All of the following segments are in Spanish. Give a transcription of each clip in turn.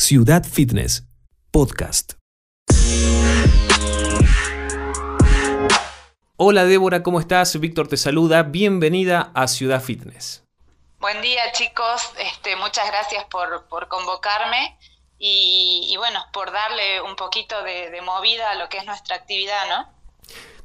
Ciudad Fitness, podcast. Hola Débora, ¿cómo estás? Víctor te saluda. Bienvenida a Ciudad Fitness. Buen día chicos, este, muchas gracias por, convocarme y, bueno, por darle un poquito de, de movida a lo que es nuestra actividad, ¿no?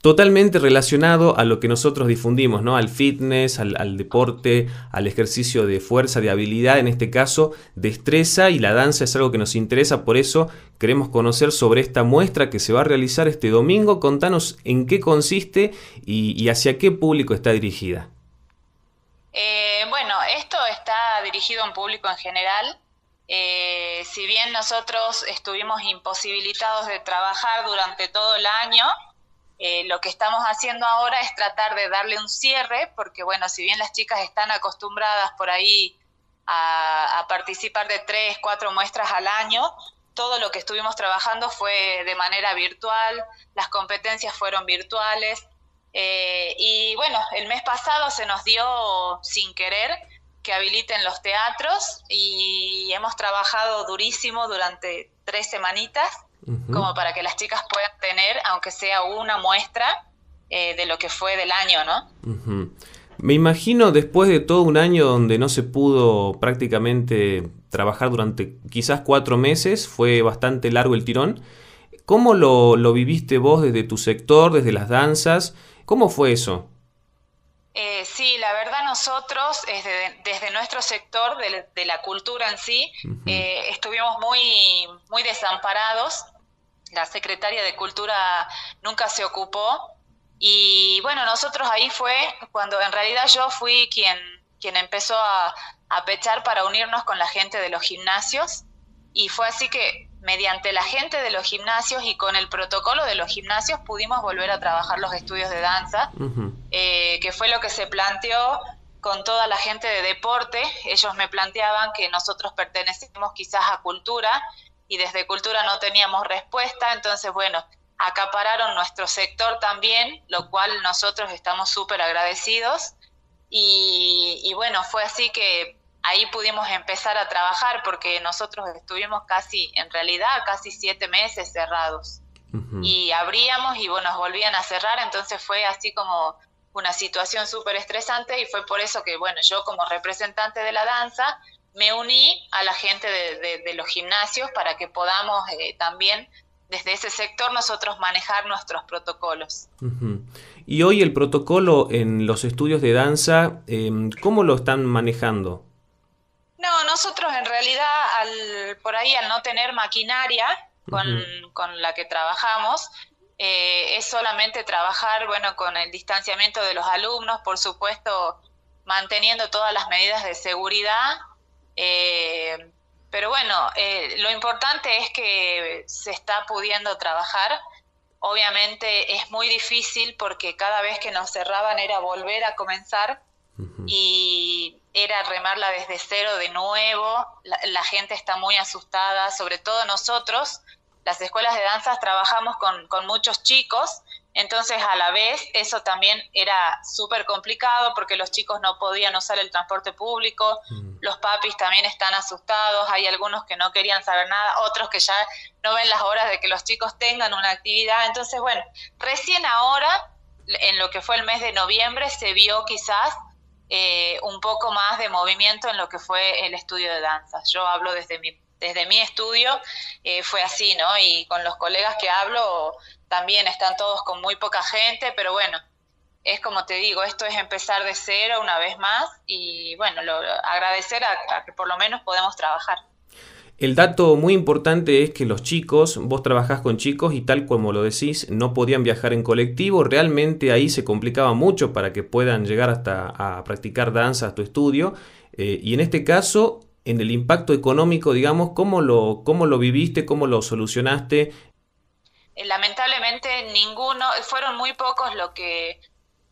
Totalmente relacionado a lo que nosotros difundimos, ¿no? Al fitness, al, deporte, al ejercicio de fuerza, de habilidad, en este caso, destreza y la danza es algo que nos interesa, por eso queremos conocer sobre esta muestra que se va a realizar este domingo. Contanos en qué consiste y, hacia qué público está dirigida. Eh, bueno, esto está dirigido a un público en general. Eh, si bien nosotros estuvimos imposibilitados de trabajar durante todo el año, eh, lo que estamos haciendo ahora es tratar de darle un cierre, porque bueno, si bien las chicas están acostumbradas por ahí a, participar de tres, cuatro muestras al año, todo lo que estuvimos trabajando fue de manera virtual, las competencias fueron virtuales, eh, y bueno, el mes pasado se nos dio sin querer que habiliten los teatros y hemos trabajado durísimo durante tres semanitas como para que las chicas puedan tener, aunque sea una muestra eh, de lo que fue del año, ¿no? Me imagino después de todo un año donde no se pudo prácticamente trabajar durante quizás cuatro meses, fue bastante largo el tirón. ¿Cómo lo, viviste vos desde tu sector, desde las danzas? ¿Cómo fue eso? Eh, sí, la verdad nosotros desde, desde nuestro sector de, la cultura en sí eh, estuvimos muy, muy desamparados la secretaria de Cultura nunca se ocupó. Y bueno, nosotros ahí fue cuando en realidad yo fui quien, quien empezó a, a pechar para unirnos con la gente de los gimnasios. Y fue así que mediante la gente de los gimnasios y con el protocolo de los gimnasios pudimos volver a trabajar los estudios de danza, eh, que fue lo que se planteó con toda la gente de deporte. Ellos me planteaban que nosotros pertenecemos quizás a cultura y desde cultura no teníamos respuesta, entonces bueno, acapararon nuestro sector también, lo cual nosotros estamos súper agradecidos y, bueno, fue así que ahí pudimos empezar a trabajar porque nosotros estuvimos casi, en realidad, casi siete meses cerrados. Y abríamos y bueno, nos volvían a cerrar, entonces fue así como una situación súper estresante y fue por eso que, bueno, yo como representante de la danza me uní a la gente de, los gimnasios para que podamos eh, también desde ese sector nosotros manejar nuestros protocolos. Y hoy el protocolo en los estudios de danza, em, ¿cómo lo están manejando? No, nosotros en realidad al, por ahí al no tener maquinaria con, la que trabajamos, eh, es solamente trabajar, bueno, con el distanciamiento de los alumnos, por supuesto, manteniendo todas las medidas de seguridad eh, pero bueno, eh, lo importante es que se está pudiendo trabajar. Obviamente es muy difícil porque cada vez que nos cerraban era volver a comenzar y era remarla desde cero de nuevo. La, gente está muy asustada, sobre todo nosotros. Las escuelas de danzas trabajamos con, con muchos chicos entonces, a la vez, eso también era súper complicado porque los chicos no podían usar el transporte público, mm. los papis también están asustados, hay algunos que no querían saber nada, otros que ya no ven las horas de que los chicos tengan una actividad. Entonces, bueno, recién ahora, en lo que fue el mes de noviembre, se vio quizás eh, un poco más de movimiento en lo que fue el estudio de danzas. Yo hablo desde mi desde mi estudio eh, fue así, ¿no? Y con los colegas que hablo también están todos con muy poca gente, pero bueno, es como te digo, esto es empezar de cero una vez más y bueno, lo, agradecer a, que por lo menos podemos trabajar. El dato muy importante es que los chicos, vos trabajás con chicos y tal como lo decís, no podían viajar en colectivo, realmente ahí se complicaba mucho para que puedan llegar hasta a practicar danza a tu estudio. Eh, y en este caso en el impacto económico, digamos, ¿cómo lo, cómo lo viviste, cómo lo solucionaste? Eh, lamentablemente ninguno, fueron muy pocos lo que,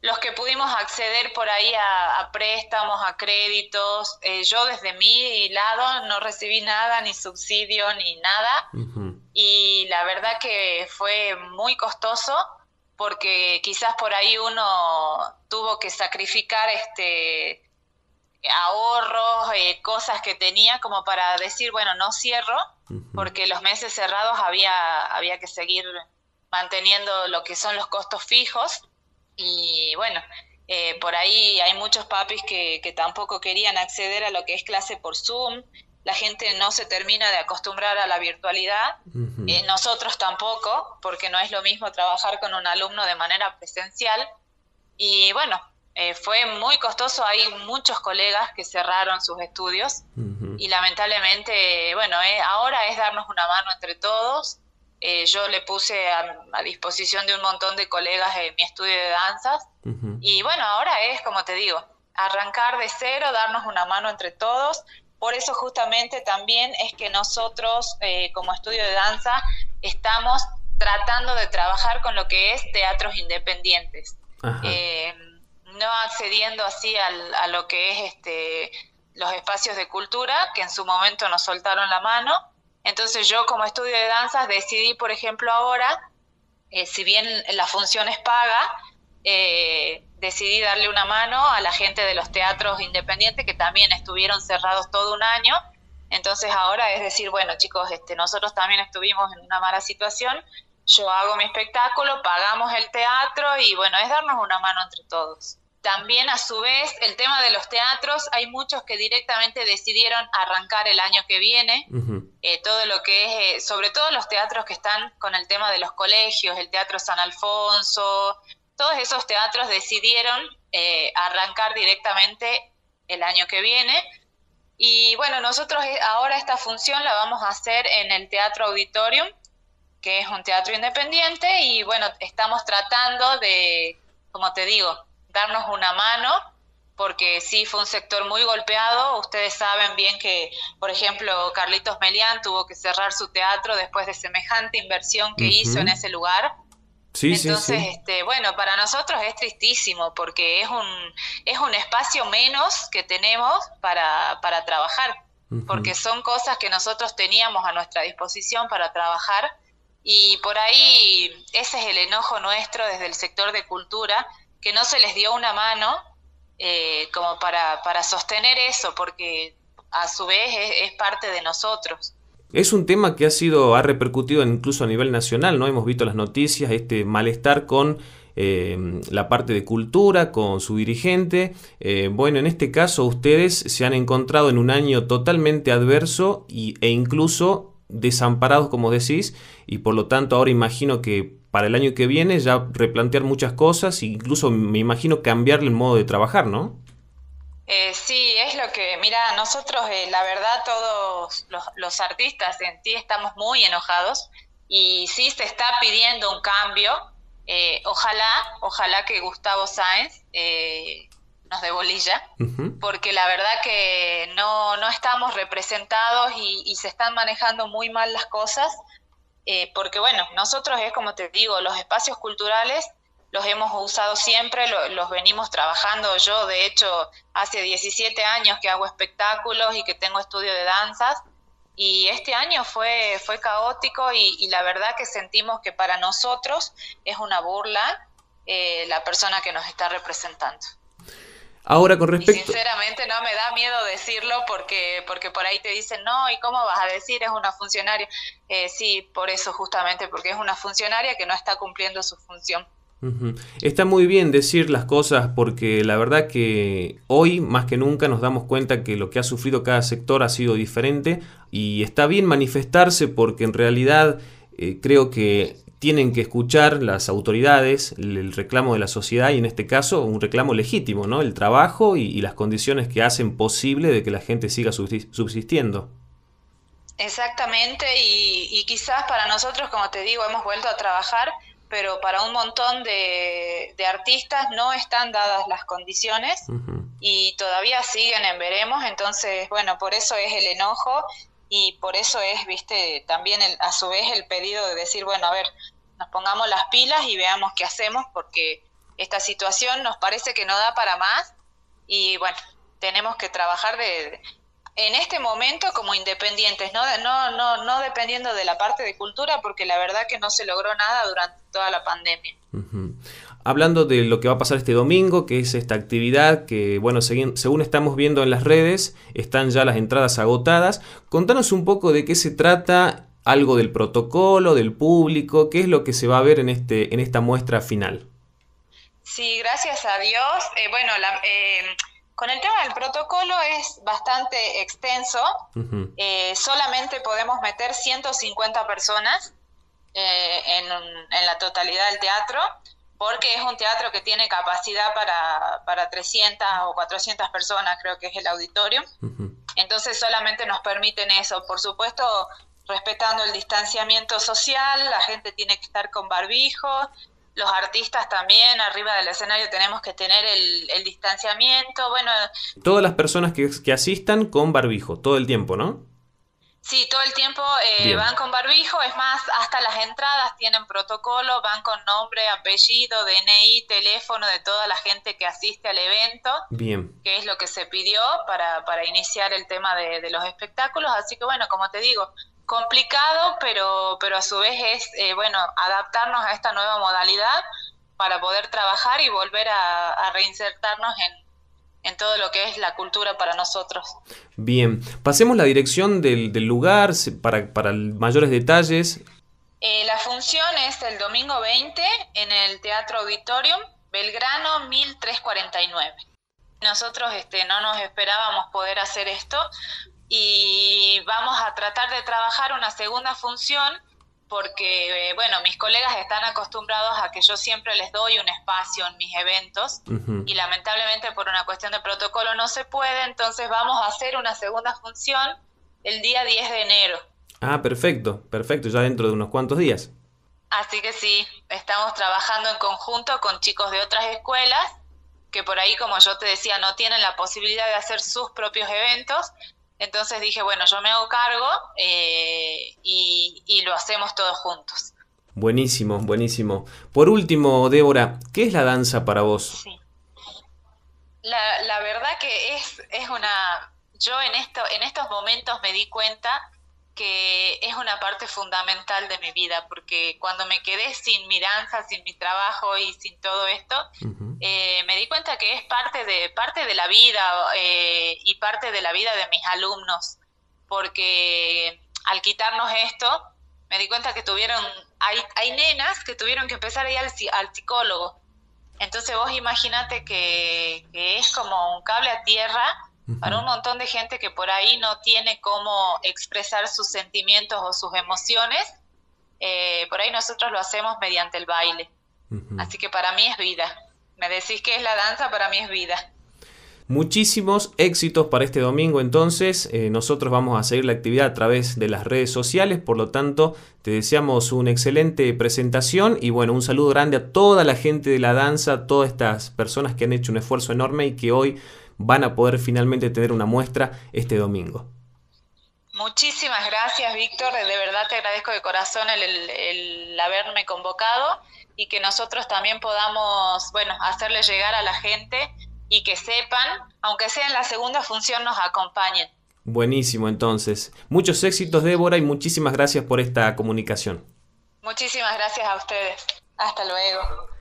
los que pudimos acceder por ahí a, préstamos, a créditos. Eh, yo desde mi lado no recibí nada, ni subsidio, ni nada. Y la verdad que fue muy costoso porque quizás por ahí uno tuvo que sacrificar este ahorros, eh, cosas que tenía como para decir, bueno, no cierro, porque los meses cerrados había, había que seguir manteniendo lo que son los costos fijos y bueno, eh, por ahí hay muchos papis que, que, tampoco querían acceder a lo que es clase por Zoom. La gente no se termina de acostumbrar a la virtualidad. Eh, nosotros tampoco, porque no es lo mismo trabajar con un alumno de manera presencial. Y bueno, eh, fue muy costoso. Hay muchos colegas que cerraron sus estudios. Y lamentablemente, bueno, ahora es darnos una mano entre todos. yo le puse a, a, disposición de un montón de colegas en mi estudio de danzas y bueno, ahora es, como te digo, arrancar de cero, darnos una mano entre todos. Por eso justamente también es que nosotros eh, como estudio de danza estamos tratando de trabajar con lo que es teatros independientes. Eh, no accediendo así a lo que es este los espacios de cultura que en su momento nos soltaron la mano. Entonces yo como estudio de danzas decidí, por ejemplo, ahora, eh, si bien la función es paga, eh, decidí darle una mano a la gente de los teatros independientes que también estuvieron cerrados todo un año. Entonces ahora es decir, bueno chicos, este, nosotros también estuvimos en una mala situación, yo hago mi espectáculo, pagamos el teatro y bueno, es darnos una mano entre todos. También a su vez el tema de los teatros, hay muchos que directamente decidieron arrancar el año que viene, eh, todo lo que es, eh, sobre todo los teatros que están con el tema de los colegios, el Teatro San Alfonso, todos esos teatros decidieron eh, arrancar directamente el año que viene. Y bueno, nosotros ahora esta función la vamos a hacer en el Teatro Auditorium, que es un teatro independiente, y bueno, estamos tratando de, como te digo, darnos una mano, porque sí fue un sector muy golpeado. Ustedes saben bien que, por ejemplo, Carlitos Melián tuvo que cerrar su teatro después de semejante inversión que hizo en ese lugar. Entonces, Este, bueno, para nosotros es tristísimo porque es un, es un espacio menos que tenemos para, para trabajar, porque son cosas que nosotros teníamos a nuestra disposición para trabajar y por ahí ese es el enojo nuestro desde el sector de cultura, que no se les dio una mano eh, como para, para sostener eso, porque a su vez es parte de nosotros. Es un tema que ha sido, ha repercutido incluso a nivel nacional, ¿no? Hemos visto las noticias, este malestar con eh, la parte de cultura, con su dirigente. Eh, bueno, en este caso ustedes se han encontrado en un año totalmente adverso y, e incluso desamparados, como decís, y por lo tanto ahora imagino que para el año que viene ya replantear muchas cosas e incluso me imagino cambiarle el modo de trabajar, ¿no? Eh, sí, es lo que, mira, nosotros eh, la verdad todos los, artistas en ti estamos muy enojados y sí se está pidiendo un cambio. Eh, ojalá, ojalá que Gustavo Sáenz nos dé bolilla, porque la verdad que no, no estamos representados y, y, se están manejando muy mal las cosas, porque bueno, nosotros es como te digo, los espacios culturales los hemos usado siempre, los venimos trabajando. Yo, de hecho, hace 17 años que hago espectáculos y que tengo estudio de danzas. Y este año fue, fue caótico y, la verdad que sentimos que para nosotros es una burla eh, la persona que nos está representando. Ahora con respecto... sinceramente no me da miedo decirlo porque, porque por ahí te dicen, no, ¿y cómo vas a decir? Es una funcionaria. Eh, sí, por eso justamente, porque es una funcionaria que no está cumpliendo su función. Está muy bien decir las cosas porque la verdad que hoy más que nunca nos damos cuenta que lo que ha sufrido cada sector ha sido diferente y está bien manifestarse porque en realidad eh, creo que tienen que escuchar las autoridades el, reclamo de la sociedad y en este caso un reclamo legítimo, ¿no? El trabajo y, las condiciones que hacen posible de que la gente siga subsistiendo. Exactamente y, y quizás para nosotros, como te digo, hemos vuelto a trabajar pero para un montón de, artistas no están dadas las condiciones y todavía siguen en veremos, entonces, bueno, por eso es el enojo y por eso es, viste, también a su vez el pedido de decir, bueno, a ver, nos pongamos las pilas y veamos qué hacemos porque esta situación nos parece que no da para más y bueno, tenemos que trabajar de, en este momento como independientes, ¿no? No, no, no dependiendo de la parte de cultura, porque la verdad que no se logró nada durante toda la pandemia. Hablando de lo que va a pasar este domingo, que es esta actividad que, bueno, según estamos viendo en las redes, están ya las entradas agotadas. Contanos un poco de qué se trata, algo del protocolo, del público, qué es lo que se va a ver en, este, en esta muestra final. Sí, gracias a Dios. Eh, bueno, eh, con el tema del protocolo es bastante extenso. Eh, solamente podemos meter 150 personas en, en, la totalidad del teatro, porque es un teatro que tiene capacidad para, para 300 o 400 personas, creo que es el auditorio. Entonces solamente nos permiten eso. Por supuesto, respetando el distanciamiento social, la gente tiene que estar con barbijo, los artistas también arriba del escenario tenemos que tener el, distanciamiento, bueno... Todas las personas que, que, asistan con barbijo, todo el tiempo, ¿no? Sí, todo el tiempo eh, van con barbijo, es más, hasta las entradas tienen protocolo, van con nombre, apellido, DNI, teléfono de toda la gente que asiste al evento, Bien. que es lo que se pidió para, para iniciar el tema de, de los espectáculos, así que bueno, como te digo, complicado, pero, pero a su vez es, eh, bueno, adaptarnos a esta nueva modalidad para poder trabajar y volver a, reinsertarnos en, todo lo que es la cultura para nosotros. Bien, pasemos la dirección del, lugar para, para mayores detalles. Eh, la función es el domingo 20 en el Teatro Auditorium, Belgrano 1349. Nosotros este, no nos esperábamos poder hacer esto y vamos a tratar de trabajar una segunda función porque, eh, bueno, mis colegas están acostumbrados a que yo siempre les doy un espacio en mis eventos y lamentablemente por una cuestión de protocolo no se puede, entonces vamos a hacer una segunda función el día 10 de enero. Ah, perfecto, perfecto, ya dentro de unos cuantos días. Así que sí, estamos trabajando en conjunto con chicos de otras escuelas que por ahí, como yo te decía, no tienen la posibilidad de hacer sus propios eventos, entonces dije, bueno, yo me hago cargo eh, y, lo hacemos todos juntos. Buenísimo, buenísimo. Por último, Débora, ¿qué es la danza para vos? Sí. La, la verdad que es, es una... Yo en, esto, en estos momentos me di cuenta que es una parte fundamental de mi vida, porque cuando me quedé sin mi danza, sin mi trabajo y sin todo esto, eh, me di cuenta que es parte de, parte de la vida eh, y parte de la vida de mis alumnos, porque al quitarnos esto, me di cuenta que tuvieron, hay, hay nenas que tuvieron que empezar a ir al, al psicólogo. Entonces vos imagínate que, que es como un cable a tierra para un montón de gente que por ahí no tiene cómo expresar sus sentimientos o sus emociones, eh, por ahí nosotros lo hacemos mediante el baile. Así que para mí es vida. Me decís que es la danza, para mí es vida. Muchísimos éxitos para este domingo entonces. Eh, nosotros vamos a seguir la actividad a través de las redes sociales, por lo tanto te deseamos una excelente presentación y bueno, un saludo grande a toda la gente de la danza, todas estas personas que han hecho un esfuerzo enorme y que hoy van a poder finalmente tener una muestra este domingo. Muchísimas gracias, Víctor. De verdad te agradezco de corazón el, haberme convocado y que nosotros también podamos, bueno, hacerle llegar a la gente y que sepan, aunque sea en la segunda función, nos acompañen. Buenísimo, entonces. Muchos éxitos, Débora, y muchísimas gracias por esta comunicación. Muchísimas gracias a ustedes. Hasta luego.